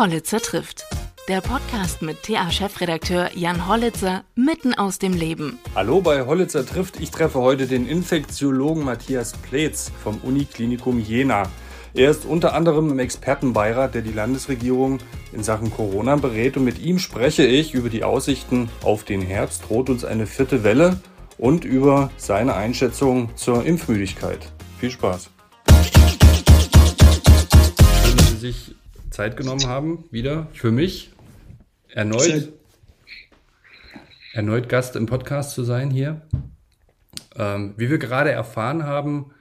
Hollitzer trifft. Der Podcast mit TA-Chefredakteur Jan Hollitzer mitten aus dem Leben. Hallo bei Hollitzer trifft. Ich treffe heute den Infektiologen Matthias Pletz vom Uniklinikum Jena. Er ist unter anderem im Expertenbeirat, der die Landesregierung in Sachen Corona berät und mit ihm spreche ich über die Aussichten auf den Herbst. Droht uns eine vierte Welle und über seine Einschätzung zur Impfmüdigkeit. Viel Spaß. Dass Sie sich Zeit genommen haben, wieder für mich erneut, erneut Gast im Podcast zu sein hier. Ähm, wie wir gerade erfahren haben,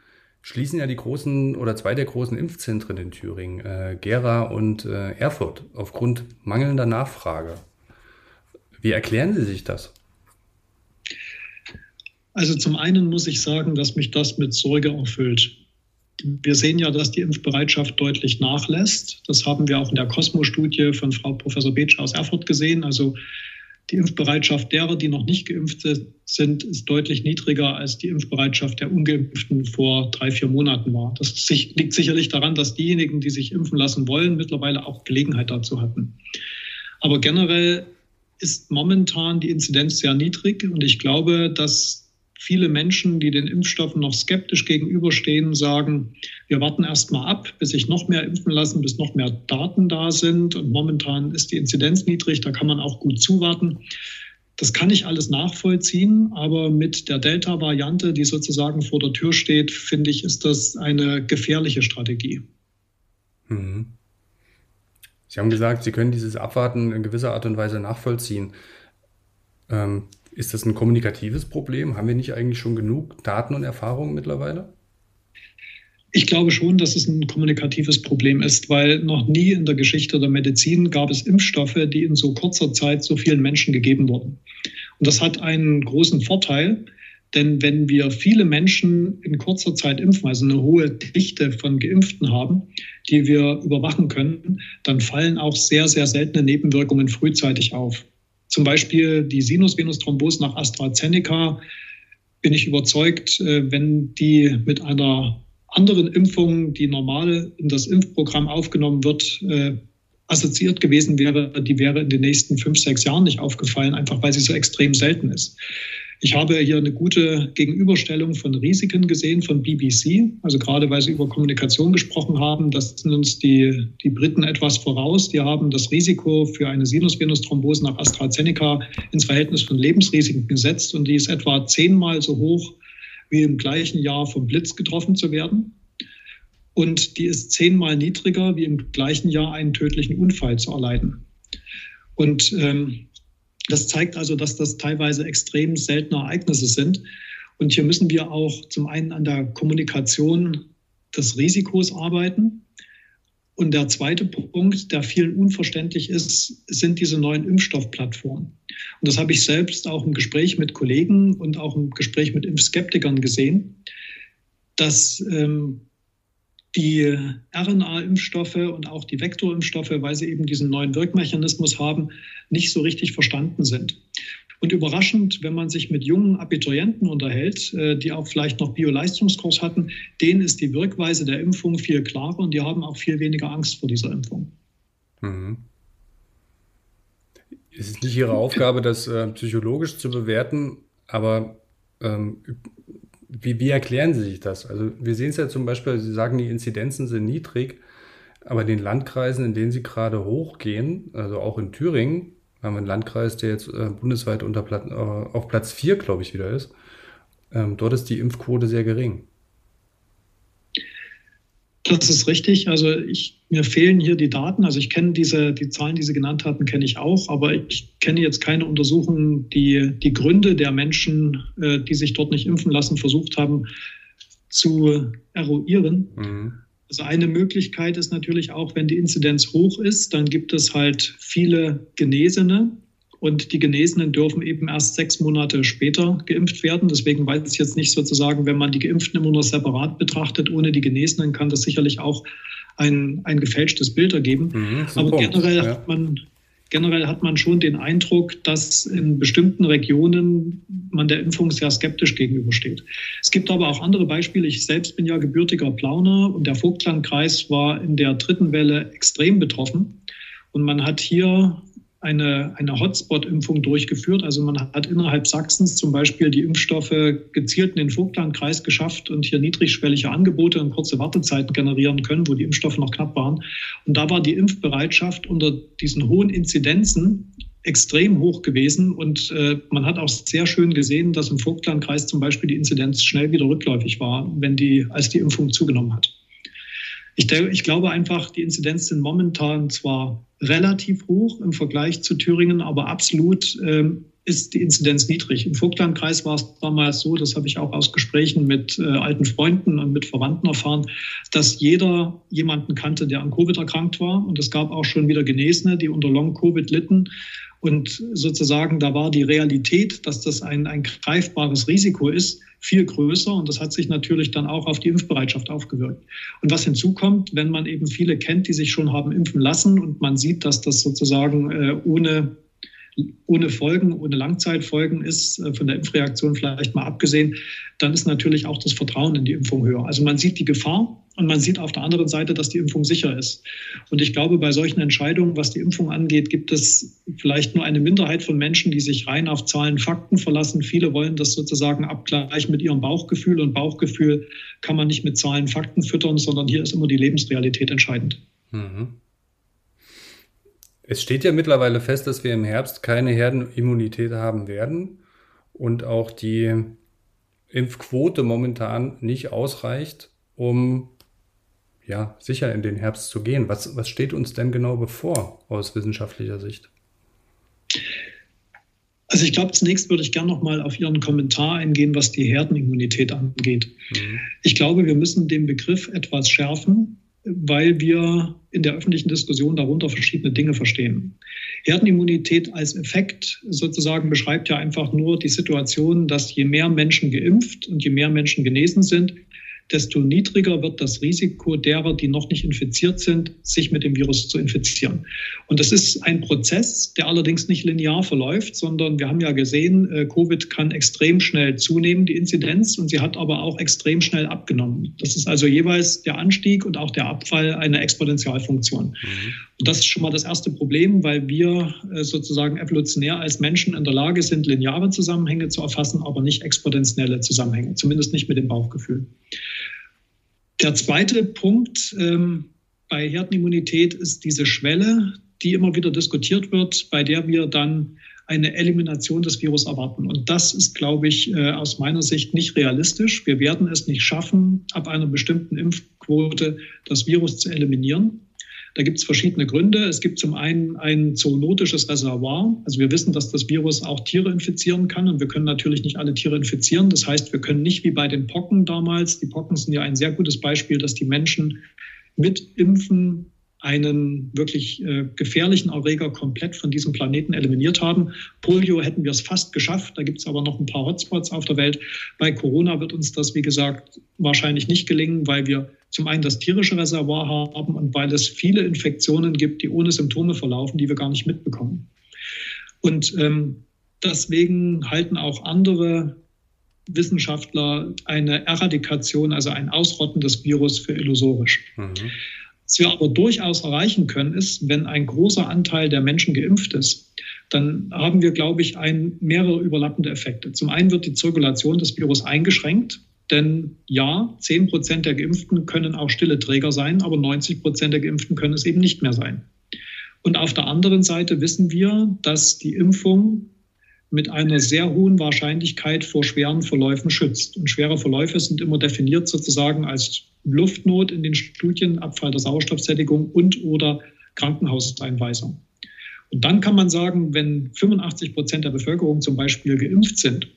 schließen ja die großen oder zwei der großen Impfzentren in Thüringen, äh, Gera und äh, Erfurt, aufgrund mangelnder Nachfrage. Wie erklären Sie sich das? Also zum einen muss ich sagen, dass mich das mit Sorge erfüllt. Wir sehen ja, dass die Impfbereitschaft deutlich nachlässt. Das haben wir auch in der Cosmo-Studie von Frau Professor Beetscher aus Erfurt gesehen. Also die Impfbereitschaft derer, die noch nicht geimpft sind, ist deutlich niedriger als die Impfbereitschaft der Ungeimpften vor drei, vier Monaten war. Das liegt sicherlich daran, dass diejenigen, die sich impfen lassen wollen, mittlerweile auch Gelegenheit dazu hatten. Aber generell ist momentan die Inzidenz sehr niedrig und ich glaube, dass viele Menschen, die den Impfstoffen noch skeptisch gegenüberstehen, sagen, wir warten erst mal ab, bis sich noch mehr impfen lassen, bis noch mehr Daten da sind. Und momentan ist die Inzidenz niedrig, da kann man auch gut zuwarten. Das kann ich alles nachvollziehen, aber mit der Delta-Variante, die sozusagen vor der Tür steht, finde ich, ist das eine gefährliche Strategie. Mhm. Sie haben gesagt, Sie können dieses Abwarten in gewisser Art und Weise nachvollziehen. Ähm, ist das ein kommunikatives Problem? Haben wir nicht eigentlich schon genug Daten und Erfahrungen mittlerweile? Ich glaube schon, dass es ein kommunikatives Problem ist, weil noch nie in der Geschichte der Medizin gab es Impfstoffe, die in so kurzer Zeit so vielen Menschen gegeben wurden. Und das hat einen großen Vorteil, denn wenn wir viele Menschen in kurzer Zeit impfen, also eine hohe Dichte von Geimpften haben, die wir überwachen können, dann fallen auch sehr, sehr seltene Nebenwirkungen frühzeitig auf. Zum Beispiel die Sinusvenusthrombose nach AstraZeneca bin ich überzeugt, äh, wenn die mit einer anderen Impfung, die normal in das Impfprogramm aufgenommen wird, äh, assoziiert gewesen wäre, die wäre in den nächsten fünf, sechs Jahren nicht aufgefallen, einfach weil sie so extrem selten ist. Ich habe hier eine gute Gegenüberstellung von Risiken gesehen von BBC, also gerade weil Sie über Kommunikation gesprochen haben, das sind uns die, die Briten etwas voraus. Die haben das Risiko für eine Sinusvenusthrombose nach AstraZeneca ins Verhältnis von Lebensrisiken gesetzt und die ist etwa zehnmal so hoch wie im gleichen Jahr vom Blitz getroffen zu werden. Und die ist zehnmal niedriger wie im gleichen Jahr einen tödlichen Unfall zu erleiden. Und ähm, das zeigt also, dass das teilweise extrem seltene Ereignisse sind. Und hier müssen wir auch zum einen an der Kommunikation des Risikos arbeiten. Und der zweite Punkt, der vielen unverständlich ist, sind diese neuen Impfstoffplattformen. Und das habe ich selbst auch im Gespräch mit Kollegen und auch im Gespräch mit Impfskeptikern gesehen, dass ähm, die RNA-Impfstoffe und auch die Vektorimpfstoffe, weil sie eben diesen neuen Wirkmechanismus haben, nicht so richtig verstanden sind. Und überraschend, wenn man sich mit jungen Abiturienten unterhält, äh, die auch vielleicht noch Bioleistungskurs hatten, denen ist die Wirkweise der Impfung viel klarer und die haben auch viel weniger Angst vor dieser Impfung. Mhm. Es ist nicht Ihre Aufgabe, das äh, psychologisch zu bewerten, aber ähm, wie, wie erklären Sie sich das? Also wir sehen es ja zum Beispiel, Sie sagen, die Inzidenzen sind niedrig, aber in den Landkreisen, in denen sie gerade hochgehen, also auch in Thüringen, haben wir einen Landkreis, der jetzt äh, bundesweit unter Plat äh, auf Platz 4, glaube ich, wieder ist. Ähm, dort ist die Impfquote sehr gering. Das ist richtig. Also ich, mir fehlen hier die Daten. Also ich kenne diese, die Zahlen, die Sie genannt hatten, kenne ich auch, aber ich kenne jetzt keine Untersuchungen, die die Gründe der Menschen, äh, die sich dort nicht impfen lassen, versucht haben zu eruieren. Mhm. Also eine Möglichkeit ist natürlich auch, wenn die Inzidenz hoch ist, dann gibt es halt viele Genesene, und die Genesenen dürfen eben erst sechs Monate später geimpft werden. Deswegen weiß ich jetzt nicht sozusagen, wenn man die Geimpften immer nur separat betrachtet, ohne die Genesenen kann das sicherlich auch ein, ein gefälschtes Bild ergeben. Mhm, Aber generell ja. hat man generell hat man schon den Eindruck, dass in bestimmten Regionen man der Impfung sehr skeptisch gegenübersteht. Es gibt aber auch andere Beispiele. Ich selbst bin ja gebürtiger Plauner und der Vogtlandkreis war in der dritten Welle extrem betroffen. Und man hat hier eine, eine Hotspot-Impfung durchgeführt. Also man hat innerhalb Sachsens zum Beispiel die Impfstoffe gezielt in den Vogtlandkreis geschafft und hier niedrigschwellige Angebote und kurze Wartezeiten generieren können, wo die Impfstoffe noch knapp waren. Und da war die Impfbereitschaft unter diesen hohen Inzidenzen extrem hoch gewesen. Und äh, man hat auch sehr schön gesehen, dass im Vogtlandkreis zum Beispiel die Inzidenz schnell wieder rückläufig war, wenn die, als die Impfung zugenommen hat. Ich, ich glaube einfach, die Inzidenz sind momentan zwar relativ hoch im Vergleich zu Thüringen, aber absolut ähm, ist die Inzidenz niedrig. Im Vogtlandkreis war es damals so, das habe ich auch aus Gesprächen mit äh, alten Freunden und mit Verwandten erfahren, dass jeder jemanden kannte, der an Covid erkrankt war. Und es gab auch schon wieder Genesene, die unter Long-Covid litten. Und sozusagen, da war die Realität, dass das ein, ein greifbares Risiko ist, viel größer. Und das hat sich natürlich dann auch auf die Impfbereitschaft aufgewirkt. Und was hinzukommt, wenn man eben viele kennt, die sich schon haben impfen lassen und man sieht, dass das sozusagen äh, ohne ohne Folgen, ohne Langzeitfolgen ist, äh, von der Impfreaktion vielleicht mal abgesehen, dann ist natürlich auch das Vertrauen in die Impfung höher. Also man sieht die Gefahr und man sieht auf der anderen Seite, dass die Impfung sicher ist. Und ich glaube, bei solchen Entscheidungen, was die Impfung angeht, gibt es vielleicht nur eine Minderheit von Menschen, die sich rein auf Zahlen, Fakten verlassen. Viele wollen das sozusagen abgleichen mit ihrem Bauchgefühl und Bauchgefühl kann man nicht mit Zahlen, Fakten füttern, sondern hier ist immer die Lebensrealität entscheidend. Mhm. Es steht ja mittlerweile fest, dass wir im Herbst keine Herdenimmunität haben werden und auch die Impfquote momentan nicht ausreicht, um ja, sicher in den Herbst zu gehen. Was, was steht uns denn genau bevor aus wissenschaftlicher Sicht? Also ich glaube, zunächst würde ich gerne noch mal auf Ihren Kommentar eingehen, was die Herdenimmunität angeht. Mhm. Ich glaube, wir müssen den Begriff etwas schärfen weil wir in der öffentlichen Diskussion darunter verschiedene Dinge verstehen. Herdenimmunität als Effekt sozusagen beschreibt ja einfach nur die Situation, dass je mehr Menschen geimpft und je mehr Menschen genesen sind, desto niedriger wird das Risiko derer, die noch nicht infiziert sind, sich mit dem Virus zu infizieren. Und das ist ein Prozess, der allerdings nicht linear verläuft, sondern wir haben ja gesehen, äh, Covid kann extrem schnell zunehmen, die Inzidenz, und sie hat aber auch extrem schnell abgenommen. Das ist also jeweils der Anstieg und auch der Abfall einer Exponentialfunktion. Mhm. Und das ist schon mal das erste Problem, weil wir äh, sozusagen evolutionär als Menschen in der Lage sind, lineare Zusammenhänge zu erfassen, aber nicht exponentielle Zusammenhänge, zumindest nicht mit dem Bauchgefühl. Der zweite Punkt ähm, bei Herdenimmunität ist diese Schwelle, die immer wieder diskutiert wird, bei der wir dann eine Elimination des Virus erwarten. Und das ist, glaube ich, äh, aus meiner Sicht nicht realistisch. Wir werden es nicht schaffen, ab einer bestimmten Impfquote das Virus zu eliminieren. Da gibt es verschiedene Gründe. Es gibt zum einen ein zoonotisches Reservoir. Also wir wissen, dass das Virus auch Tiere infizieren kann und wir können natürlich nicht alle Tiere infizieren. Das heißt, wir können nicht wie bei den Pocken damals, die Pocken sind ja ein sehr gutes Beispiel, dass die Menschen mit Impfen einen wirklich äh, gefährlichen Erreger komplett von diesem Planeten eliminiert haben. Polio hätten wir es fast geschafft. Da gibt es aber noch ein paar Hotspots auf der Welt. Bei Corona wird uns das, wie gesagt, wahrscheinlich nicht gelingen, weil wir zum einen das tierische Reservoir haben und weil es viele Infektionen gibt, die ohne Symptome verlaufen, die wir gar nicht mitbekommen. Und ähm, deswegen halten auch andere Wissenschaftler eine Eradikation, also ein Ausrotten des Virus für illusorisch. Mhm. Was wir aber durchaus erreichen können, ist, wenn ein großer Anteil der Menschen geimpft ist, dann haben wir, glaube ich, ein, mehrere überlappende Effekte. Zum einen wird die Zirkulation des Virus eingeschränkt, denn ja, 10 Prozent der Geimpften können auch stille Träger sein, aber 90 Prozent der Geimpften können es eben nicht mehr sein. Und auf der anderen Seite wissen wir, dass die Impfung mit einer sehr hohen Wahrscheinlichkeit vor schweren Verläufen schützt. Und schwere Verläufe sind immer definiert sozusagen als Luftnot in den Studien, Abfall der Sauerstoffsättigung und oder Krankenhauseinweisung. Und dann kann man sagen, wenn 85 Prozent der Bevölkerung zum Beispiel geimpft sind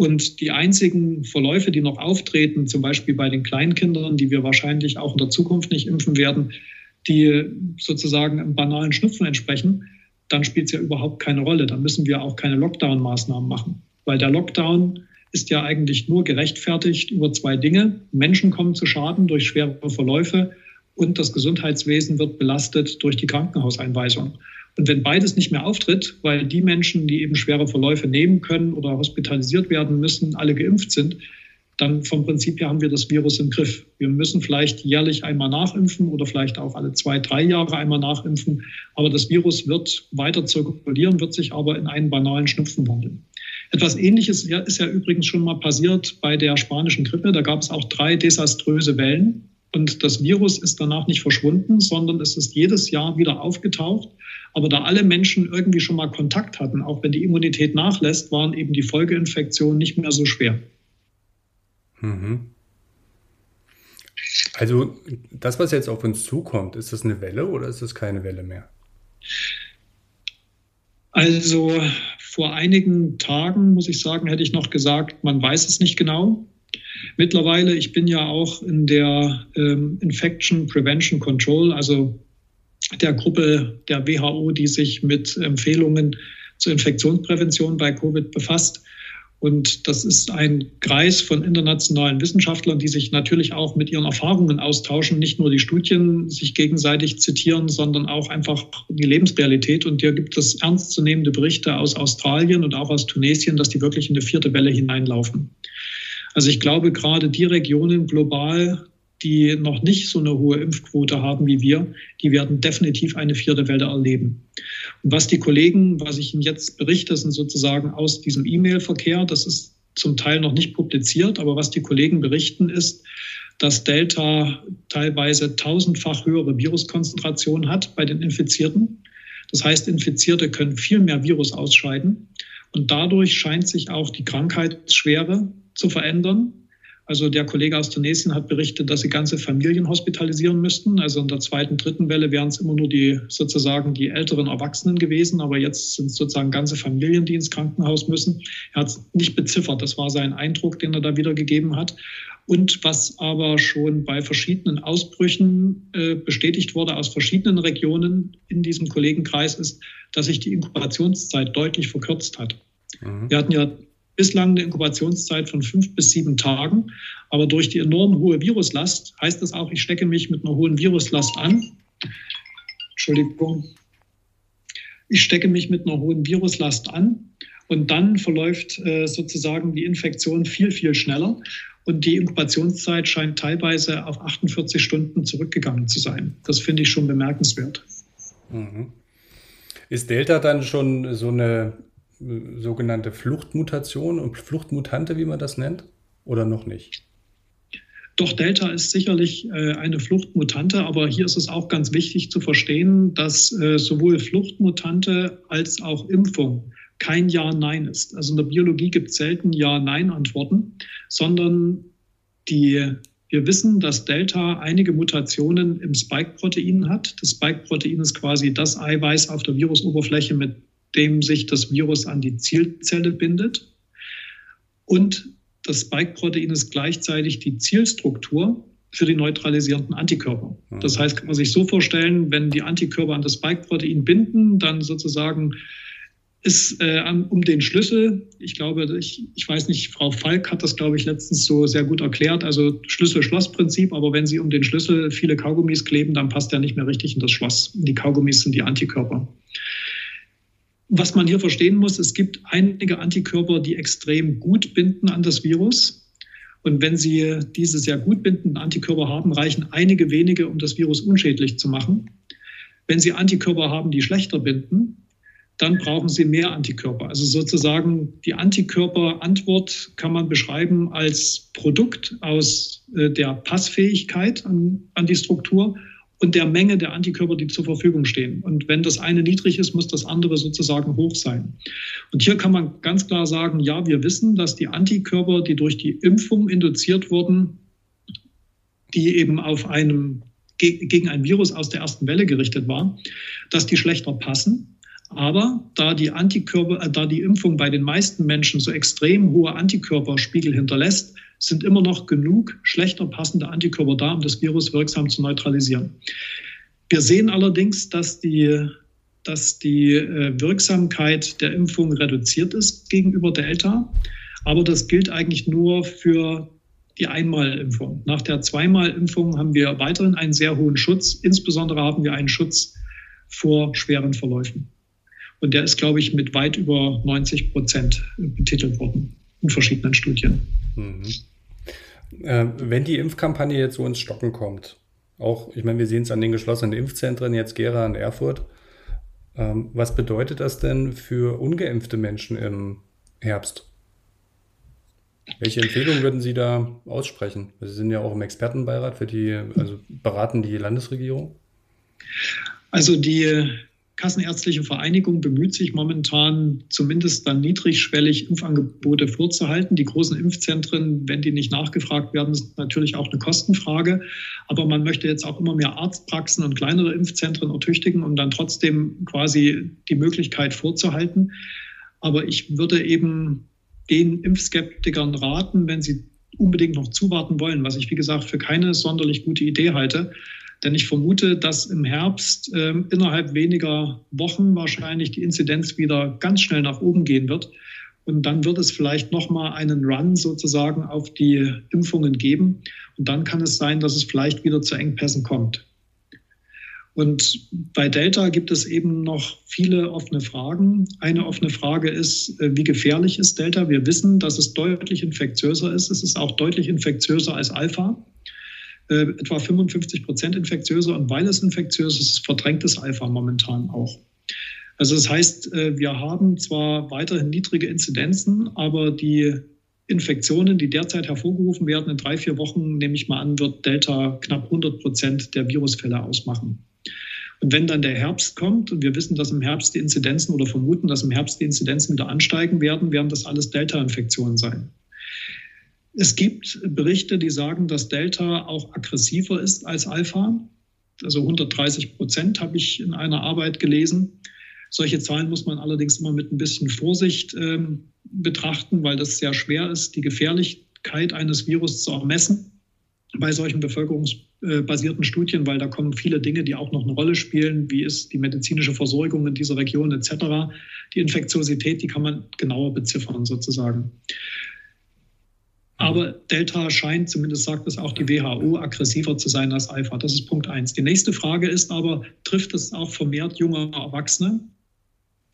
und die einzigen Verläufe, die noch auftreten, zum Beispiel bei den Kleinkindern, die wir wahrscheinlich auch in der Zukunft nicht impfen werden, die sozusagen einem banalen Schnupfen entsprechen, dann spielt es ja überhaupt keine Rolle. Dann müssen wir auch keine Lockdown-Maßnahmen machen, weil der Lockdown ist ja eigentlich nur gerechtfertigt über zwei Dinge. Menschen kommen zu Schaden durch schwere Verläufe und das Gesundheitswesen wird belastet durch die Krankenhauseinweisung. Und wenn beides nicht mehr auftritt, weil die Menschen, die eben schwere Verläufe nehmen können oder hospitalisiert werden müssen, alle geimpft sind, dann vom Prinzip her haben wir das Virus im Griff. Wir müssen vielleicht jährlich einmal nachimpfen oder vielleicht auch alle zwei, drei Jahre einmal nachimpfen. Aber das Virus wird weiter zirkulieren, wird sich aber in einen banalen Schnupfen wandeln. Etwas Ähnliches ist ja übrigens schon mal passiert bei der spanischen Grippe. Da gab es auch drei desaströse Wellen. Und das Virus ist danach nicht verschwunden, sondern es ist jedes Jahr wieder aufgetaucht. Aber da alle Menschen irgendwie schon mal Kontakt hatten, auch wenn die Immunität nachlässt, waren eben die Folgeinfektionen nicht mehr so schwer. Mhm. Also das, was jetzt auf uns zukommt, ist das eine Welle oder ist das keine Welle mehr? Also vor einigen Tagen, muss ich sagen, hätte ich noch gesagt, man weiß es nicht genau. Mittlerweile, ich bin ja auch in der ähm, Infection Prevention Control, also der Gruppe der WHO, die sich mit Empfehlungen zur Infektionsprävention bei Covid befasst. Und das ist ein Kreis von internationalen Wissenschaftlern, die sich natürlich auch mit ihren Erfahrungen austauschen, nicht nur die Studien sich gegenseitig zitieren, sondern auch einfach die Lebensrealität. Und hier gibt es ernstzunehmende Berichte aus Australien und auch aus Tunesien, dass die wirklich in eine vierte Welle hineinlaufen. Also ich glaube, gerade die Regionen global, die noch nicht so eine hohe Impfquote haben wie wir, die werden definitiv eine vierte Welle erleben. Und was die Kollegen, was ich Ihnen jetzt berichte, sind sozusagen aus diesem E-Mail-Verkehr, das ist zum Teil noch nicht publiziert, aber was die Kollegen berichten ist, dass Delta teilweise tausendfach höhere Viruskonzentration hat bei den Infizierten. Das heißt, Infizierte können viel mehr Virus ausscheiden. Und dadurch scheint sich auch die Krankheitsschwere zu verändern. Also der Kollege aus Tunesien hat berichtet, dass sie ganze Familien hospitalisieren müssten. Also in der zweiten, dritten Welle wären es immer nur die sozusagen die älteren Erwachsenen gewesen, aber jetzt sind es sozusagen ganze Familien, die ins Krankenhaus müssen. Er hat es nicht beziffert. Das war sein Eindruck, den er da wiedergegeben hat. Und was aber schon bei verschiedenen Ausbrüchen äh, bestätigt wurde aus verschiedenen Regionen in diesem Kollegenkreis ist, dass sich die Inkubationszeit deutlich verkürzt hat. Mhm. Wir hatten ja bislang eine Inkubationszeit von fünf bis sieben Tagen. Aber durch die enorm hohe Viruslast heißt das auch, ich stecke mich mit einer hohen Viruslast an. Entschuldigung. Ich stecke mich mit einer hohen Viruslast an und dann verläuft äh, sozusagen die Infektion viel, viel schneller. Und die Inkubationszeit scheint teilweise auf 48 Stunden zurückgegangen zu sein. Das finde ich schon bemerkenswert. Mhm. Ist Delta dann schon so eine sogenannte Fluchtmutation und Fluchtmutante, wie man das nennt, oder noch nicht? Doch Delta ist sicherlich äh, eine Fluchtmutante, aber hier ist es auch ganz wichtig zu verstehen, dass äh, sowohl Fluchtmutante als auch Impfung kein Ja-Nein ist. Also in der Biologie gibt es selten Ja-Nein-Antworten, sondern die, wir wissen, dass Delta einige Mutationen im Spike-Protein hat. Das Spike-Protein ist quasi das Eiweiß auf der Virusoberfläche, mit dem sich das Virus an die Zielzelle bindet. Und das Spike-Protein ist gleichzeitig die Zielstruktur für die neutralisierenden Antikörper. Mhm. Das heißt, kann man sich so vorstellen, wenn die Antikörper an das Spike-Protein binden, dann sozusagen ist äh, um den Schlüssel, ich glaube, ich, ich weiß nicht, Frau Falk hat das, glaube ich, letztens so sehr gut erklärt, also Schlüssel-Schloss-Prinzip, aber wenn Sie um den Schlüssel viele Kaugummis kleben, dann passt der nicht mehr richtig in das Schloss. Die Kaugummis sind die Antikörper. Was man hier verstehen muss, es gibt einige Antikörper, die extrem gut binden an das Virus. Und wenn Sie diese sehr gut bindenden Antikörper haben, reichen einige wenige, um das Virus unschädlich zu machen. Wenn Sie Antikörper haben, die schlechter binden, dann brauchen Sie mehr Antikörper. Also sozusagen die Antikörperantwort kann man beschreiben als Produkt aus äh, der Passfähigkeit an, an die Struktur und der Menge der Antikörper, die zur Verfügung stehen. Und wenn das eine niedrig ist, muss das andere sozusagen hoch sein. Und hier kann man ganz klar sagen, ja, wir wissen, dass die Antikörper, die durch die Impfung induziert wurden, die eben auf einem gegen ein Virus aus der ersten Welle gerichtet war, dass die schlechter passen. Aber da die Antikörper, äh, da die Impfung bei den meisten Menschen so extrem hohe Antikörperspiegel hinterlässt, sind immer noch genug schlechter passende Antikörper da, um das Virus wirksam zu neutralisieren. Wir sehen allerdings, dass die, dass die äh, Wirksamkeit der Impfung reduziert ist gegenüber Delta. Aber das gilt eigentlich nur für die Einmalimpfung. Nach der Zweimalimpfung haben wir weiterhin einen sehr hohen Schutz. Insbesondere haben wir einen Schutz vor schweren Verläufen. Und der ist, glaube ich, mit weit über 90 Prozent betitelt worden in verschiedenen Studien. Mhm. Äh, wenn die Impfkampagne jetzt so ins Stocken kommt, auch, ich meine, wir sehen es an den geschlossenen Impfzentren, jetzt Gera und Erfurt, ähm, was bedeutet das denn für ungeimpfte Menschen im Herbst? Welche Empfehlungen würden Sie da aussprechen? Sie sind ja auch im Expertenbeirat für die, also beraten die Landesregierung. Also die Kassenärztliche Vereinigung bemüht sich momentan zumindest dann niedrigschwellig Impfangebote vorzuhalten. Die großen Impfzentren, wenn die nicht nachgefragt werden, ist natürlich auch eine Kostenfrage. Aber man möchte jetzt auch immer mehr Arztpraxen und kleinere Impfzentren ertüchtigen, um dann trotzdem quasi die Möglichkeit vorzuhalten. Aber ich würde eben den Impfskeptikern raten, wenn sie unbedingt noch zuwarten wollen, was ich wie gesagt für keine sonderlich gute Idee halte, denn ich vermute, dass im Herbst äh, innerhalb weniger Wochen wahrscheinlich die Inzidenz wieder ganz schnell nach oben gehen wird. Und dann wird es vielleicht nochmal einen Run sozusagen auf die Impfungen geben. Und dann kann es sein, dass es vielleicht wieder zu Engpässen kommt. Und bei Delta gibt es eben noch viele offene Fragen. Eine offene Frage ist, äh, wie gefährlich ist Delta? Wir wissen, dass es deutlich infektiöser ist. Es ist auch deutlich infektiöser als Alpha äh, etwa 55 Prozent infektiöser. Und weil es infektiös ist, verdrängt es Alpha momentan auch. Also das heißt, äh, wir haben zwar weiterhin niedrige Inzidenzen, aber die Infektionen, die derzeit hervorgerufen werden, in drei, vier Wochen, nehme ich mal an, wird Delta knapp 100 Prozent der Virusfälle ausmachen. Und wenn dann der Herbst kommt und wir wissen, dass im Herbst die Inzidenzen oder vermuten, dass im Herbst die Inzidenzen wieder ansteigen werden, werden das alles Delta-Infektionen sein. Es gibt Berichte, die sagen, dass Delta auch aggressiver ist als Alpha. Also 130 Prozent habe ich in einer Arbeit gelesen. Solche Zahlen muss man allerdings immer mit ein bisschen Vorsicht ähm, betrachten, weil das sehr schwer ist, die Gefährlichkeit eines Virus zu ermessen bei solchen bevölkerungsbasierten Studien, weil da kommen viele Dinge, die auch noch eine Rolle spielen. Wie ist die medizinische Versorgung in dieser Region etc. Die Infektiosität, die kann man genauer beziffern sozusagen. Aber Delta scheint, zumindest sagt es auch die WHO, aggressiver zu sein als Alpha. Das ist Punkt eins. Die nächste Frage ist aber, trifft es auch vermehrt junge Erwachsene?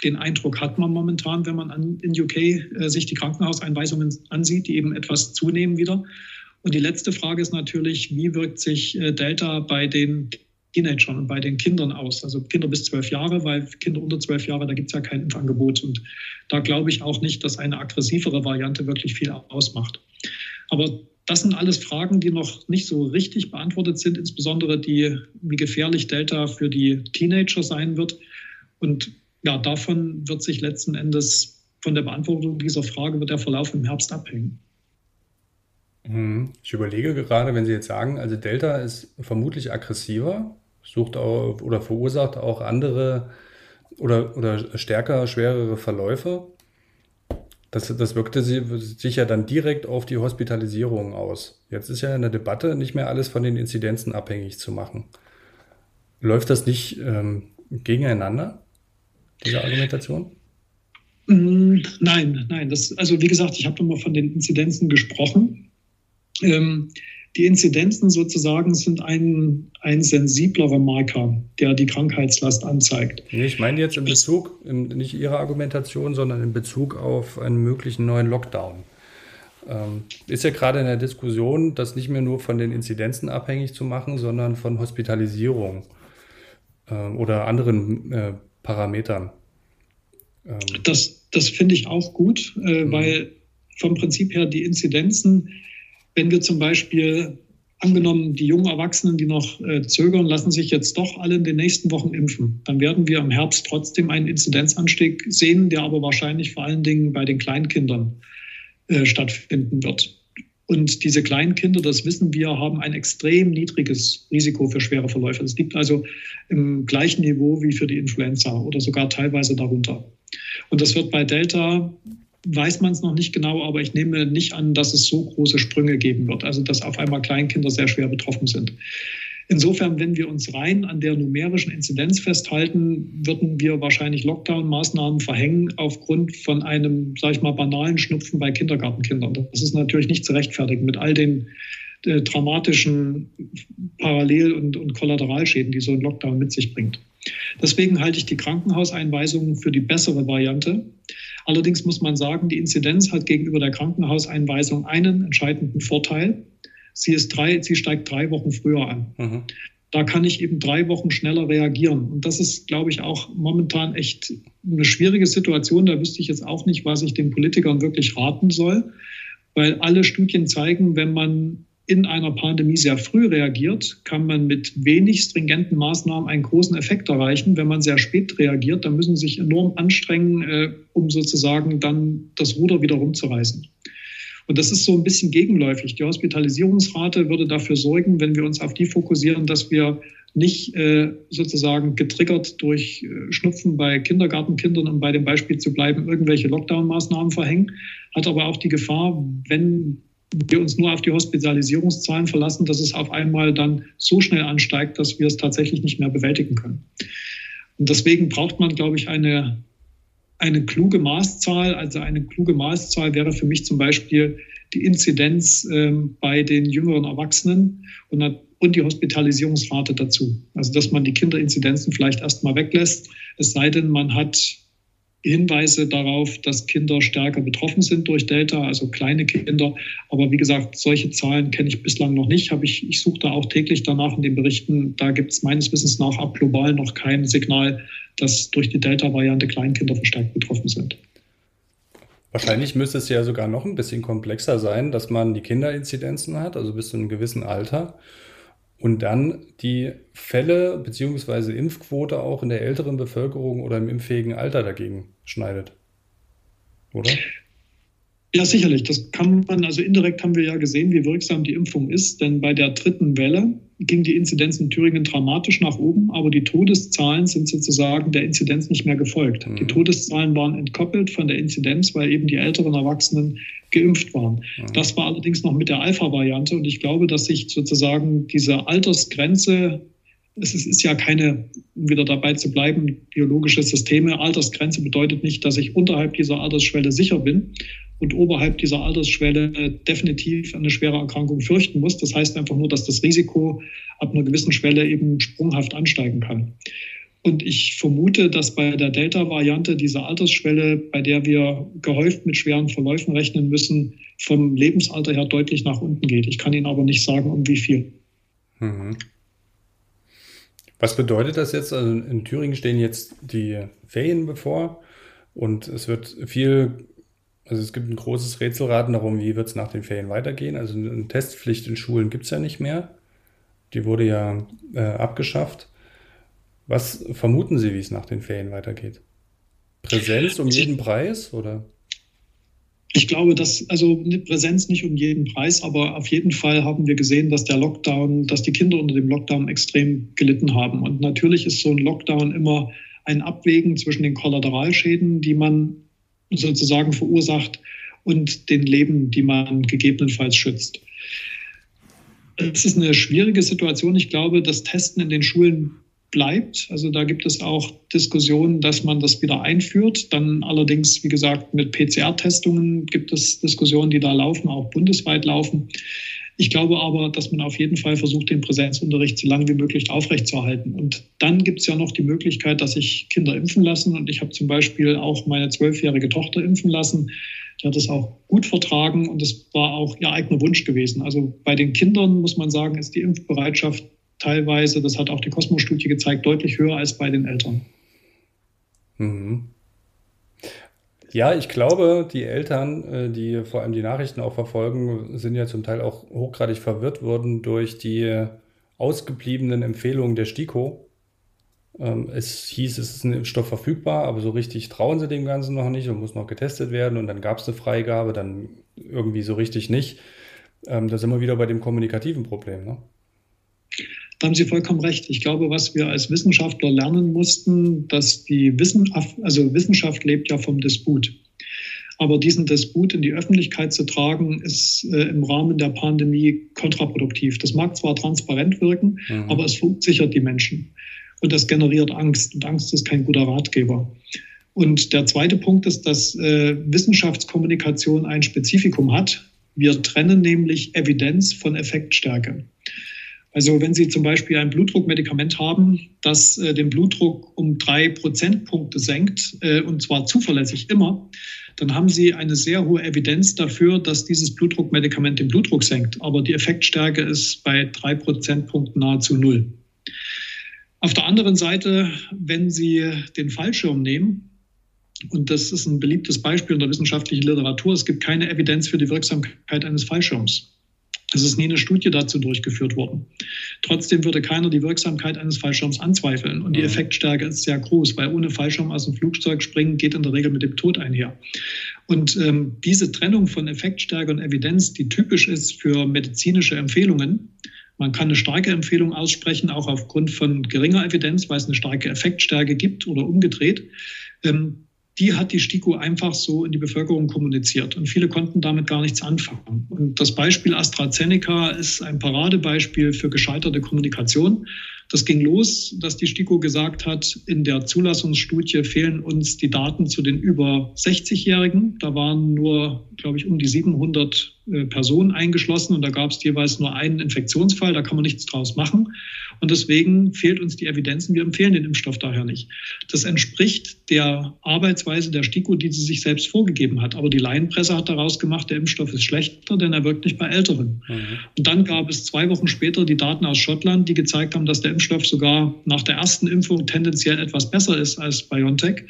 Den Eindruck hat man momentan, wenn man an, in UK äh, sich die Krankenhauseinweisungen ansieht, die eben etwas zunehmen wieder. Und die letzte Frage ist natürlich, wie wirkt sich äh, Delta bei den Teenagern und bei den Kindern aus? Also Kinder bis zwölf Jahre, weil Kinder unter zwölf Jahre, da gibt es ja kein Impfangebot. Und da glaube ich auch nicht, dass eine aggressivere Variante wirklich viel ausmacht. Aber das sind alles Fragen, die noch nicht so richtig beantwortet sind, insbesondere die, wie gefährlich Delta für die Teenager sein wird. Und ja, davon wird sich letzten Endes von der Beantwortung dieser Frage wird der Verlauf im Herbst abhängen. Mhm. Ich überlege gerade, wenn Sie jetzt sagen, also Delta ist vermutlich aggressiver, sucht auch oder verursacht auch andere oder, oder stärker, schwerere Verläufe. Das, das wirkte sich ja dann direkt auf die Hospitalisierung aus. Jetzt ist ja in der Debatte nicht mehr alles von den Inzidenzen abhängig zu machen. Läuft das nicht ähm, gegeneinander, diese Argumentation? Mm, nein, nein. Das, also wie gesagt, ich habe nochmal von den Inzidenzen gesprochen. Ähm, die Inzidenzen sozusagen sind ein, ein sensiblerer Marker, der die Krankheitslast anzeigt. Ich meine jetzt in Bezug, nicht Ihre Argumentation, sondern in Bezug auf einen möglichen neuen Lockdown. Ähm, ist ja gerade in der Diskussion, das nicht mehr nur von den Inzidenzen abhängig zu machen, sondern von Hospitalisierung äh, oder anderen äh, Parametern. Ähm. Das, das finde ich auch gut, äh, mhm. weil vom Prinzip her die Inzidenzen wenn wir zum Beispiel angenommen, die jungen Erwachsenen, die noch äh, zögern, lassen sich jetzt doch alle in den nächsten Wochen impfen, dann werden wir im Herbst trotzdem einen Inzidenzanstieg sehen, der aber wahrscheinlich vor allen Dingen bei den Kleinkindern äh, stattfinden wird. Und diese Kleinkinder, das wissen wir, haben ein extrem niedriges Risiko für schwere Verläufe. Das liegt also im gleichen Niveau wie für die Influenza oder sogar teilweise darunter. Und das wird bei Delta weiß man es noch nicht genau, aber ich nehme nicht an, dass es so große Sprünge geben wird, also dass auf einmal Kleinkinder sehr schwer betroffen sind. Insofern, wenn wir uns rein an der numerischen Inzidenz festhalten, würden wir wahrscheinlich Lockdown-Maßnahmen verhängen aufgrund von einem, sage ich mal, banalen Schnupfen bei Kindergartenkindern. Das ist natürlich nicht zu rechtfertigen mit all den äh, dramatischen Parallel- und, und Kollateralschäden, die so ein Lockdown mit sich bringt. Deswegen halte ich die Krankenhauseinweisungen für die bessere Variante. Allerdings muss man sagen, die Inzidenz hat gegenüber der Krankenhauseinweisung einen entscheidenden Vorteil. sie, ist drei, sie steigt drei Wochen früher an. Mhm. Da kann ich eben drei Wochen schneller reagieren. Und das ist, glaube ich, auch momentan echt eine schwierige Situation. Da wüsste ich jetzt auch nicht, was ich den Politikern wirklich raten soll, weil alle Studien zeigen, wenn man in einer Pandemie sehr früh reagiert, kann man mit wenig stringenten Maßnahmen einen großen Effekt erreichen. Wenn man sehr spät reagiert, dann müssen sie sich enorm anstrengen, äh, um sozusagen dann das Ruder wieder rumzureißen. Und das ist so ein bisschen gegenläufig. Die Hospitalisierungsrate würde dafür sorgen, wenn wir uns auf die fokussieren, dass wir nicht äh, sozusagen getriggert durch äh, Schnupfen bei Kindergartenkindern, um bei dem Beispiel zu bleiben, irgendwelche Lockdown-Maßnahmen verhängen, hat aber auch die Gefahr, wenn wir uns nur auf die Hospitalisierungszahlen verlassen, dass es auf einmal dann so schnell ansteigt, dass wir es tatsächlich nicht mehr bewältigen können. Und deswegen braucht man, glaube ich, eine, eine kluge Maßzahl. Also eine kluge Maßzahl wäre für mich zum Beispiel die Inzidenz äh, bei den jüngeren Erwachsenen und, und die Hospitalisierungsrate dazu. Also dass man die Kinderinzidenzen vielleicht erstmal weglässt, es sei denn, man hat Hinweise darauf, dass Kinder stärker betroffen sind durch Delta, also kleine Kinder. Aber wie gesagt, solche Zahlen kenne ich bislang noch nicht. Ich, ich suche da auch täglich danach in den Berichten. Da gibt es meines Wissens nach ab global noch kein Signal, dass durch die Delta-Variante Kleinkinder verstärkt betroffen sind. Wahrscheinlich müsste es ja sogar noch ein bisschen komplexer sein, dass man die Kinderinzidenzen hat, also bis zu einem gewissen Alter und dann die Fälle bzw. Impfquote auch in der älteren Bevölkerung oder im impffähigen Alter dagegen schneidet. Oder? Ja, sicherlich. Das kann man, also indirekt haben wir ja gesehen, wie wirksam die Impfung ist, denn bei der dritten Welle ging die Inzidenz in Thüringen dramatisch nach oben, aber die Todeszahlen sind sozusagen der Inzidenz nicht mehr gefolgt. Mhm. Die Todeszahlen waren entkoppelt von der Inzidenz, weil eben die älteren Erwachsenen geimpft waren. Mhm. Das war allerdings noch mit der Alpha-Variante und ich glaube, dass sich sozusagen diese Altersgrenze es ist ja keine, um wieder dabei zu bleiben, biologische Systeme. Altersgrenze bedeutet nicht, dass ich unterhalb dieser Altersschwelle sicher bin, und oberhalb dieser Altersschwelle definitiv eine schwere Erkrankung fürchten muss. Das heißt einfach nur, dass das Risiko ab einer gewissen Schwelle eben sprunghaft ansteigen kann. Und ich vermute, dass bei der Delta-Variante diese Altersschwelle, bei der wir gehäuft mit schweren Verläufen rechnen müssen, vom Lebensalter her deutlich nach unten geht. Ich kann Ihnen aber nicht sagen, um wie viel. Mhm. Was bedeutet das jetzt? Also in Thüringen stehen jetzt die Ferien bevor und es wird viel also es gibt ein großes Rätselraten darum, wie wird es nach den Ferien weitergehen. Also eine Testpflicht in Schulen gibt es ja nicht mehr. Die wurde ja äh, abgeschafft. Was vermuten Sie, wie es nach den Ferien weitergeht? Präsenz um jeden Preis oder? Ich glaube, dass also eine Präsenz nicht um jeden Preis, aber auf jeden Fall haben wir gesehen, dass der Lockdown, dass die Kinder unter dem Lockdown extrem gelitten haben. Und natürlich ist so ein Lockdown immer ein Abwägen zwischen den Kollateralschäden, die man sozusagen verursacht und den Leben, die man gegebenenfalls schützt. Es ist eine schwierige Situation. Ich glaube, das Testen in den Schulen bleibt. Also da gibt es auch Diskussionen, dass man das wieder einführt. Dann allerdings, wie gesagt, mit PCR-Testungen gibt es Diskussionen, die da laufen, auch bundesweit laufen. Ich glaube aber, dass man auf jeden Fall versucht, den Präsenzunterricht so lange wie möglich aufrechtzuerhalten. Und dann gibt es ja noch die Möglichkeit, dass sich Kinder impfen lassen. Und ich habe zum Beispiel auch meine zwölfjährige Tochter impfen lassen. Die hat es auch gut vertragen und es war auch ihr eigener Wunsch gewesen. Also bei den Kindern muss man sagen, ist die Impfbereitschaft teilweise, das hat auch die Kosmos-Studie gezeigt, deutlich höher als bei den Eltern. Mhm. Ja, ich glaube, die Eltern, äh, die vor allem die Nachrichten auch verfolgen, sind ja zum Teil auch hochgradig verwirrt worden durch die ausgebliebenen Empfehlungen der STIKO. Ähm, es hieß, es ist ein Impfstoff verfügbar, aber so richtig trauen sie dem Ganzen noch nicht und muss noch getestet werden. Und dann gab es eine Freigabe, dann irgendwie so richtig nicht. Ähm, da sind wir wieder bei dem kommunikativen Problem. Ne? Da haben Sie vollkommen recht. Ich glaube, was wir als Wissenschaftler lernen mussten, dass die Wissenschaft, also Wissenschaft lebt ja vom Disput. Aber diesen Disput in die Öffentlichkeit zu tragen, ist äh, im Rahmen der Pandemie kontraproduktiv. Das mag zwar transparent wirken, mhm. aber es verunsichert die Menschen. Und das generiert Angst. Und Angst ist kein guter Ratgeber. Und der zweite Punkt ist, dass äh, Wissenschaftskommunikation ein Spezifikum hat. Wir trennen nämlich Evidenz von Effektstärke. Also wenn Sie zum Beispiel ein Blutdruckmedikament haben, das äh, den Blutdruck um drei Prozentpunkte senkt, äh, und zwar zuverlässig immer, dann haben Sie eine sehr hohe Evidenz dafür, dass dieses Blutdruckmedikament den Blutdruck senkt. Aber die Effektstärke ist bei drei Prozentpunkten nahezu null. Auf der anderen Seite, wenn Sie den Fallschirm nehmen, und das ist ein beliebtes Beispiel in der wissenschaftlichen Literatur, es gibt keine Evidenz für die Wirksamkeit eines Fallschirms. Es ist nie eine Studie dazu durchgeführt worden. Trotzdem würde keiner die Wirksamkeit eines Fallschirms anzweifeln. Und die mhm. Effektstärke ist sehr groß, weil ohne Fallschirm aus dem Flugzeug springen geht in der Regel mit dem Tod einher. Und ähm, diese Trennung von Effektstärke und Evidenz, die typisch ist für medizinische Empfehlungen, man kann eine starke Empfehlung aussprechen, auch aufgrund von geringer Evidenz, weil es eine starke Effektstärke gibt oder umgedreht. Ähm, die hat die STIKO einfach so in die Bevölkerung kommuniziert und viele konnten damit gar nichts anfangen. Und das Beispiel AstraZeneca ist ein Paradebeispiel für gescheiterte Kommunikation. Das ging los, dass die STIKO gesagt hat, in der Zulassungsstudie fehlen uns die Daten zu den über 60-Jährigen. Da waren nur, glaube ich, um die 700 äh, Personen eingeschlossen und da gab es jeweils nur einen Infektionsfall. Da kann man nichts draus machen. Und deswegen fehlt uns die Evidenz und wir empfehlen den Impfstoff daher nicht. Das entspricht der Arbeitsweise der STIKO, die sie sich selbst vorgegeben hat. Aber die Laienpresse hat daraus gemacht, der Impfstoff ist schlechter, denn er wirkt nicht bei Älteren. Mhm. Und dann gab es zwei Wochen später die Daten aus Schottland, die gezeigt haben, dass der Impfstoff sogar nach der ersten Impfung tendenziell etwas besser ist als BioNTech.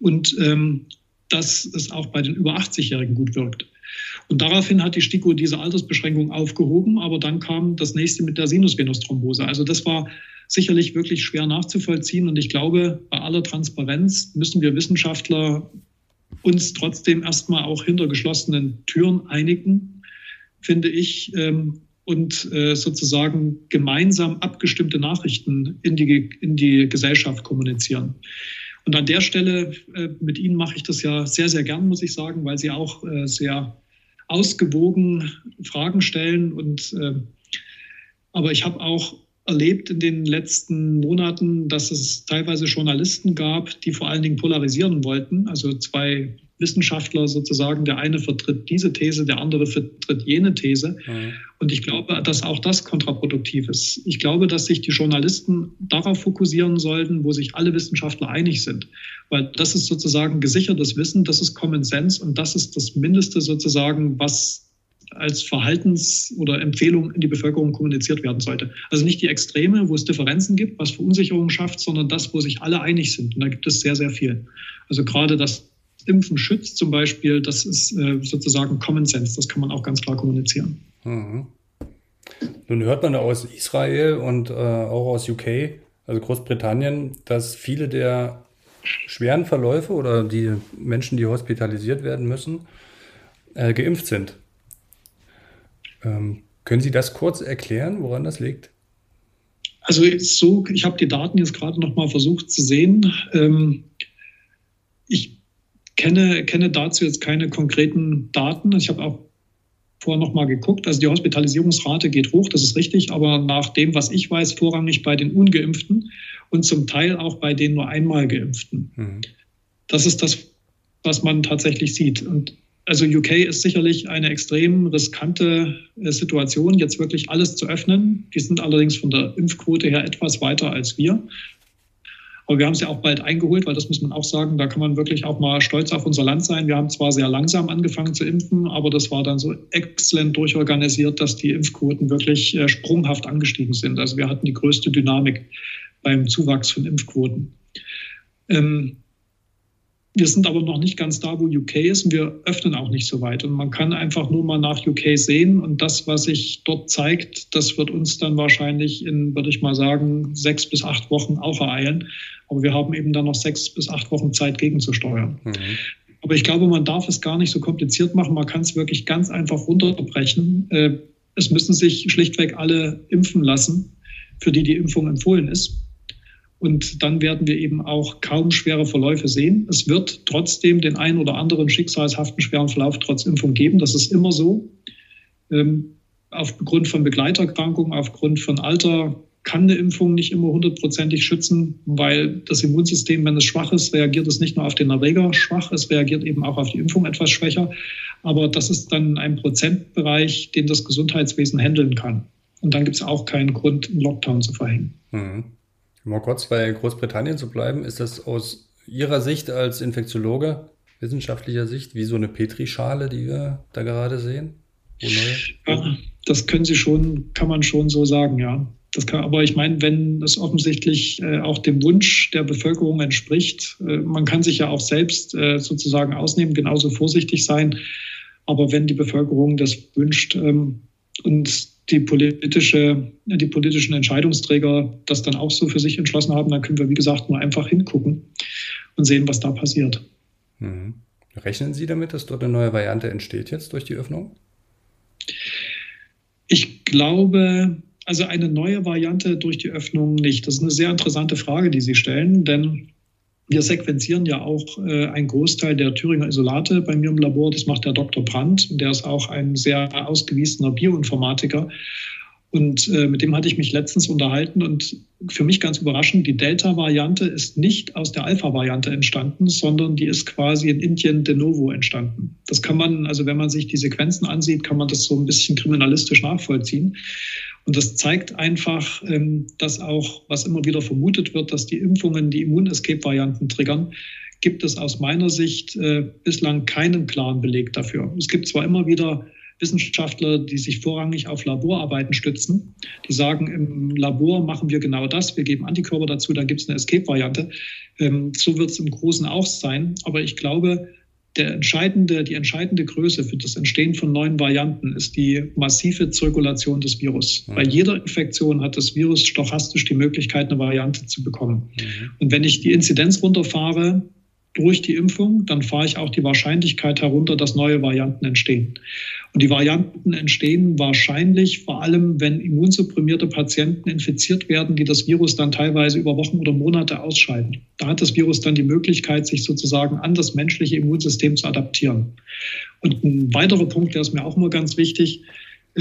Und ähm, dass es auch bei den über 80-Jährigen gut wirkt. Und daraufhin hat die STIKO diese Altersbeschränkung aufgehoben, aber dann kam das nächste mit der Sinusvenusthrombose. Also das war sicherlich wirklich schwer nachzuvollziehen. Und ich glaube, bei aller Transparenz müssen wir Wissenschaftler uns trotzdem erstmal auch hinter geschlossenen Türen einigen, finde ich, ähm, und äh, sozusagen gemeinsam abgestimmte Nachrichten in die, in die Gesellschaft kommunizieren. Und an der Stelle, äh, mit Ihnen mache ich das ja sehr, sehr gern, muss ich sagen, weil Sie auch äh, sehr ausgewogen Fragen stellen. Und, äh, aber ich habe auch erlebt in den letzten Monaten, dass es teilweise Journalisten gab, die vor allen Dingen polarisieren wollten. Also zwei Wissenschaftler sozusagen. Der eine vertritt diese These, der andere vertritt jene These. Mhm. Und ich glaube, dass auch das kontraproduktiv ist. Ich glaube, dass sich die Journalisten darauf fokussieren sollten, wo sich alle Wissenschaftler einig sind. Weil das ist sozusagen gesichertes Wissen, das ist Common Sense und das ist das Mindeste sozusagen, was als Verhaltens- oder Empfehlung in die Bevölkerung kommuniziert werden sollte. Also nicht die Extreme, wo es Differenzen gibt, was Verunsicherung schafft, sondern das, wo sich alle einig sind. Und da gibt es sehr, sehr viel. Also gerade das Impfen schützt zum Beispiel, das ist äh, sozusagen Common Sense. Das kann man auch ganz klar kommunizieren. Mhm. Nun hört man aus Israel und äh, auch aus UK, also Großbritannien, dass viele der schweren Verläufe oder die Menschen, die hospitalisiert werden müssen, äh, geimpft sind. Ähm, können Sie das kurz erklären, woran das liegt? Also so, ich habe die Daten jetzt gerade noch mal versucht zu sehen. Ähm, kenne, kenne dazu jetzt keine konkreten Daten. Ich habe auch vorher noch mal geguckt. Also die Hospitalisierungsrate geht hoch, das ist richtig, aber nach dem, was ich weiß, vorrangig bei den Ungeimpften und zum Teil auch bei den nur einmal Geimpften. Mhm. Das ist das, was man tatsächlich sieht. Und also UK ist sicherlich eine extrem riskante äh, Situation, jetzt wirklich alles zu öffnen. Die sind allerdings von der Impfquote her etwas weiter als wir. Aber wir haben es ja auch bald eingeholt, weil das muss man auch sagen, da kann man wirklich auch mal stolz auf unser Land sein. Wir haben zwar sehr langsam angefangen zu impfen, aber das war dann so exzellent durchorganisiert, dass die Impfquoten wirklich äh, sprunghaft angestiegen sind. Also wir hatten die größte Dynamik beim Zuwachs von Impfquoten. Ähm, wir sind aber noch nicht ganz da, wo UK ist und wir öffnen auch nicht so weit. Und man kann einfach nur mal nach UK sehen und das, was sich dort zeigt, das wird uns dann wahrscheinlich in, würde ich mal sagen, sechs bis acht Wochen auch ereilen. Aber wir haben eben dann noch sechs bis acht Wochen Zeit gegenzusteuern. Mhm. Aber ich glaube, man darf es gar nicht so kompliziert machen. Man kann es wirklich ganz einfach runterbrechen. Äh, es müssen sich schlichtweg alle impfen lassen, für die die Impfung empfohlen ist. Und dann werden wir eben auch kaum schwere Verläufe sehen. Es wird trotzdem den einen oder anderen schicksalshaften schweren Verlauf trotz Impfung geben. Das ist immer so. Ähm, aufgrund von Begleiterkrankungen, aufgrund von Alter kann eine Impfung nicht immer hundertprozentig schützen, weil das Immunsystem, wenn es schwach ist, reagiert es nicht nur auf den Erreger schwach, es reagiert eben auch auf die Impfung etwas schwächer. Aber das ist dann ein Prozentbereich, den das Gesundheitswesen handeln kann. Und dann gibt es auch keinen Grund, einen Lockdown zu verhängen. Mhm. Mal kurz bei Großbritannien zu bleiben, ist das aus Ihrer Sicht als Infektiologe wissenschaftlicher Sicht, wie so eine Petrischale, die wir da gerade sehen? Ja, das können Sie schon, kann man schon so sagen, ja. Das kann, aber ich meine, wenn es offensichtlich äh, auch dem Wunsch der Bevölkerung entspricht, äh, man kann sich ja auch selbst äh, sozusagen ausnehmen, genauso vorsichtig sein. Aber wenn die Bevölkerung das wünscht ähm, und die, politische, die politischen Entscheidungsträger das dann auch so für sich entschlossen haben, dann können wir, wie gesagt, nur einfach hingucken und sehen, was da passiert. Mhm. Rechnen Sie damit, dass dort eine neue Variante entsteht jetzt durch die Öffnung? Ich glaube, also eine neue Variante durch die Öffnung nicht. Das ist eine sehr interessante Frage, die Sie stellen, denn wir sequenzieren ja auch äh, einen Großteil der Thüringer Isolate bei mir im Labor. Das macht der Dr. Brandt. Der ist auch ein sehr ausgewiesener Bioinformatiker. Und äh, mit dem hatte ich mich letztens unterhalten und für mich ganz überraschend, die Delta-Variante ist nicht aus der Alpha-Variante entstanden, sondern die ist quasi in Indien de novo entstanden. Das kann man, also wenn man sich die Sequenzen ansieht, kann man das so ein bisschen kriminalistisch nachvollziehen. Und das zeigt einfach, ähm, dass auch, was immer wieder vermutet wird, dass die Impfungen die Immun-Escape-Varianten triggern, gibt es aus meiner Sicht äh, bislang keinen klaren Beleg dafür. Es gibt zwar immer wieder Wissenschaftler, die sich vorrangig auf Laborarbeiten stützen. Die sagen, im Labor machen wir genau das, wir geben Antikörper dazu, dann gibt es eine Escape-Variante. Ähm, so wird es im Großen auch sein. Aber ich glaube, der entscheidende, die entscheidende Größe für das Entstehen von neuen Varianten ist die massive Zirkulation des Virus. Mhm. Bei jeder Infektion hat das Virus stochastisch die Möglichkeit, eine Variante zu bekommen. Mhm. Und wenn ich die Inzidenz runterfahre, durch die Impfung, dann fahre ich auch die Wahrscheinlichkeit herunter, dass neue Varianten entstehen. Und die Varianten entstehen wahrscheinlich vor allem, wenn immunsupprimierte Patienten infiziert werden, die das Virus dann teilweise über Wochen oder Monate ausscheiden. Da hat das Virus dann die Möglichkeit, sich sozusagen an das menschliche Immunsystem zu adaptieren. Und ein weiterer Punkt, der ist mir auch immer ganz wichtig,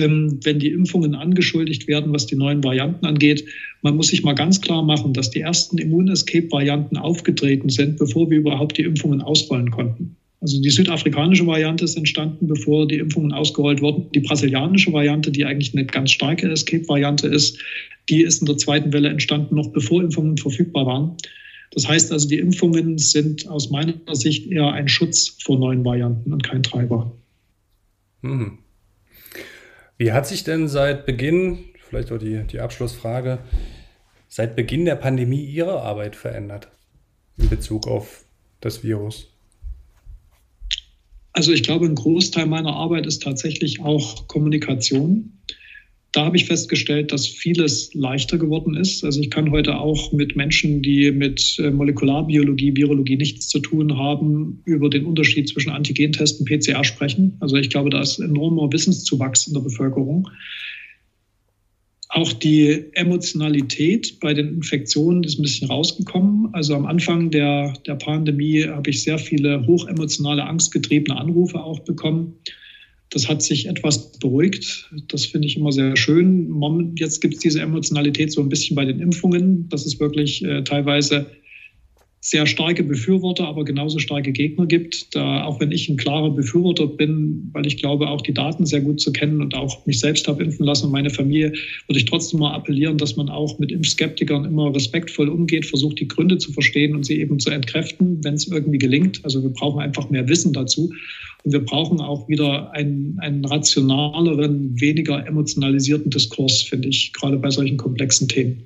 wenn die Impfungen angeschuldigt werden, was die neuen Varianten angeht. Man muss sich mal ganz klar machen, dass die ersten Immun-Escape-Varianten aufgetreten sind, bevor wir überhaupt die Impfungen ausrollen konnten. Also die südafrikanische Variante ist entstanden, bevor die Impfungen ausgerollt wurden. Die brasilianische Variante, die eigentlich eine ganz starke Escape-Variante ist, die ist in der zweiten Welle entstanden, noch bevor Impfungen verfügbar waren. Das heißt also, die Impfungen sind aus meiner Sicht eher ein Schutz vor neuen Varianten und kein Treiber. Mhm. Wie hat sich denn seit Beginn, vielleicht auch die, die Abschlussfrage, seit Beginn der Pandemie Ihre Arbeit verändert in Bezug auf das Virus? Also ich glaube, ein Großteil meiner Arbeit ist tatsächlich auch Kommunikation da habe ich festgestellt, dass vieles leichter geworden ist. Also ich kann heute auch mit Menschen, die mit äh, Molekularbiologie, Virologie nichts zu tun haben, über den Unterschied zwischen Antigentest und PCR sprechen. Also ich glaube, da ist enormer Wissenszuwachs in der Bevölkerung. Auch die Emotionalität bei den Infektionen ist ein bisschen rausgekommen. Also am Anfang der, der Pandemie habe ich sehr viele hochemotionale, angstgetriebene Anrufe auch bekommen. Das hat sich etwas beruhigt. Das finde ich immer sehr schön. Jetzt gibt es diese Emotionalität so ein bisschen bei den Impfungen. Das ist wirklich äh, teilweise sehr starke Befürworter, aber genauso starke Gegner gibt. Da, auch wenn ich ein klarer Befürworter bin, weil ich glaube, auch die Daten sehr gut zu kennen und auch mich selbst habe impfen lassen und meine Familie, würde ich trotzdem mal appellieren, dass man auch mit Impfskeptikern immer respektvoll umgeht, versucht, die Gründe zu verstehen und sie eben zu entkräften, wenn es irgendwie gelingt. Also wir brauchen einfach mehr Wissen dazu. Und wir brauchen auch wieder einen, einen rationaleren, weniger emotionalisierten Diskurs, finde ich, gerade bei solchen komplexen Themen.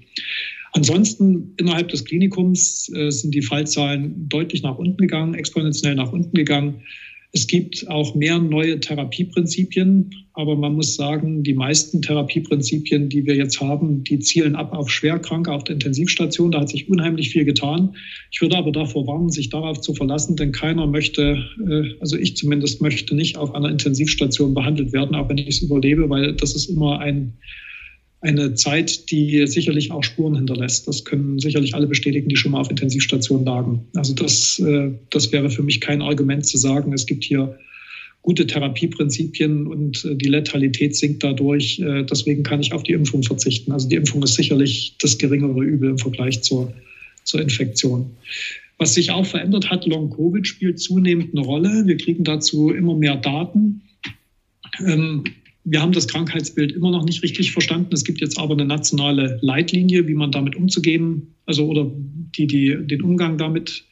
Ansonsten innerhalb des Klinikums äh, sind die Fallzahlen deutlich nach unten gegangen, exponentiell nach unten gegangen. Es gibt auch mehr neue Therapieprinzipien, aber man muss sagen, die meisten Therapieprinzipien, die wir jetzt haben, die zielen ab auf Schwerkranke auf der Intensivstation. Da hat sich unheimlich viel getan. Ich würde aber davor warnen, sich darauf zu verlassen, denn keiner möchte, äh, also ich zumindest möchte nicht auf einer Intensivstation behandelt werden, auch wenn ich es überlebe, weil das ist immer ein eine Zeit, die sicherlich auch Spuren hinterlässt. Das können sicherlich alle bestätigen, die schon mal auf Intensivstationen lagen. Also das, äh, das wäre für mich kein Argument zu sagen, es gibt hier gute Therapieprinzipien und äh, die Letalität sinkt dadurch. Äh, deswegen kann ich auf die Impfung verzichten. Also die Impfung ist sicherlich das geringere Übel im Vergleich zur, zur Infektion. Was sich auch verändert hat, Long-Covid spielt zunehmend eine Rolle. Wir kriegen dazu immer mehr Daten. Ähm, wir haben das Krankheitsbild immer noch nicht richtig verstanden. Es gibt jetzt aber eine nationale Leitlinie, wie man damit umzugehen, also oder die, die den Umgang damit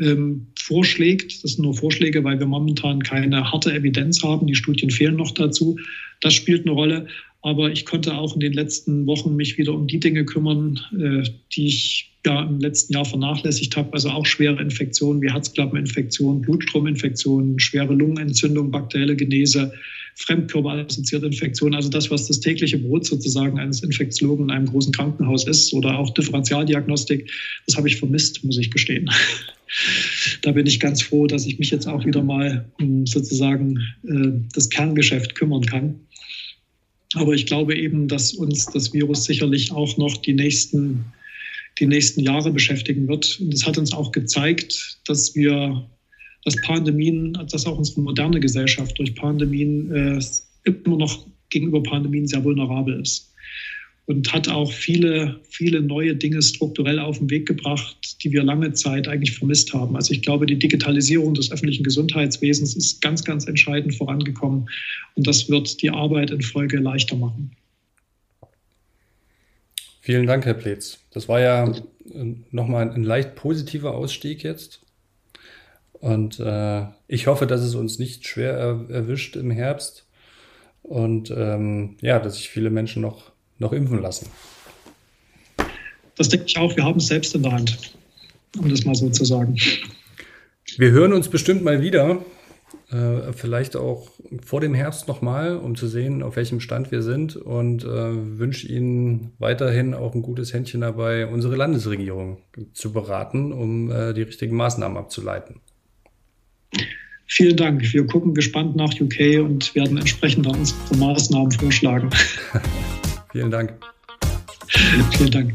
ähm, vorschlägt. Das sind nur Vorschläge, weil wir momentan keine harte Evidenz haben. Die Studien fehlen noch dazu. Das spielt eine Rolle. Aber ich konnte auch in den letzten Wochen mich wieder um die Dinge kümmern, äh, die ich ja im letzten Jahr vernachlässigt habe. Also auch schwere Infektionen wie Herzklappeninfektionen, Blutstrominfektionen, schwere Lungenentzündung, bakterielle Genese, fremdkörperassoziierte Infektionen. Also das, was das tägliche Brot sozusagen eines Infektiologen in einem großen Krankenhaus ist oder auch Differentialdiagnostik, das habe ich vermisst, muss ich gestehen. da bin ich ganz froh, dass ich mich jetzt auch wieder mal um sozusagen äh, das Kerngeschäft kümmern kann. Aber ich glaube eben, dass uns das Virus sicherlich auch noch die nächsten, die nächsten Jahre beschäftigen wird. Und es hat uns auch gezeigt, dass wir, dass Pandemien, dass auch unsere moderne Gesellschaft durch Pandemien äh, immer noch gegenüber Pandemien sehr vulnerabel ist und hat auch viele, viele neue Dinge strukturell auf den Weg gebracht, die wir lange Zeit eigentlich vermisst haben. Also ich glaube, die Digitalisierung des öffentlichen Gesundheitswesens ist ganz, ganz entscheidend vorangekommen und das wird die Arbeit in Folge leichter machen. Vielen Dank, Herr Pletz. Das war ja äh, nochmal ein leicht positiver Ausstieg jetzt. Und äh, ich hoffe, dass es uns nicht schwer erwischt im Herbst. Und ähm, ja, dass sich viele Menschen noch noch impfen lassen. Das denke ich auch. Wir haben es selbst in der Hand, um das mal so zu sagen. Wir hören uns bestimmt mal wieder. Äh, vielleicht auch vor dem Herbst nochmal, um zu sehen, auf welchem Stand wir sind und äh, wünsche Ihnen weiterhin auch ein gutes Händchen dabei, unsere Landesregierung zu beraten, um äh, die richtigen Maßnahmen abzuleiten. Vielen Dank. Wir gucken gespannt nach UK und werden entsprechend unsere Maßnahmen vorschlagen. Vielen Dank. Vielen Dank.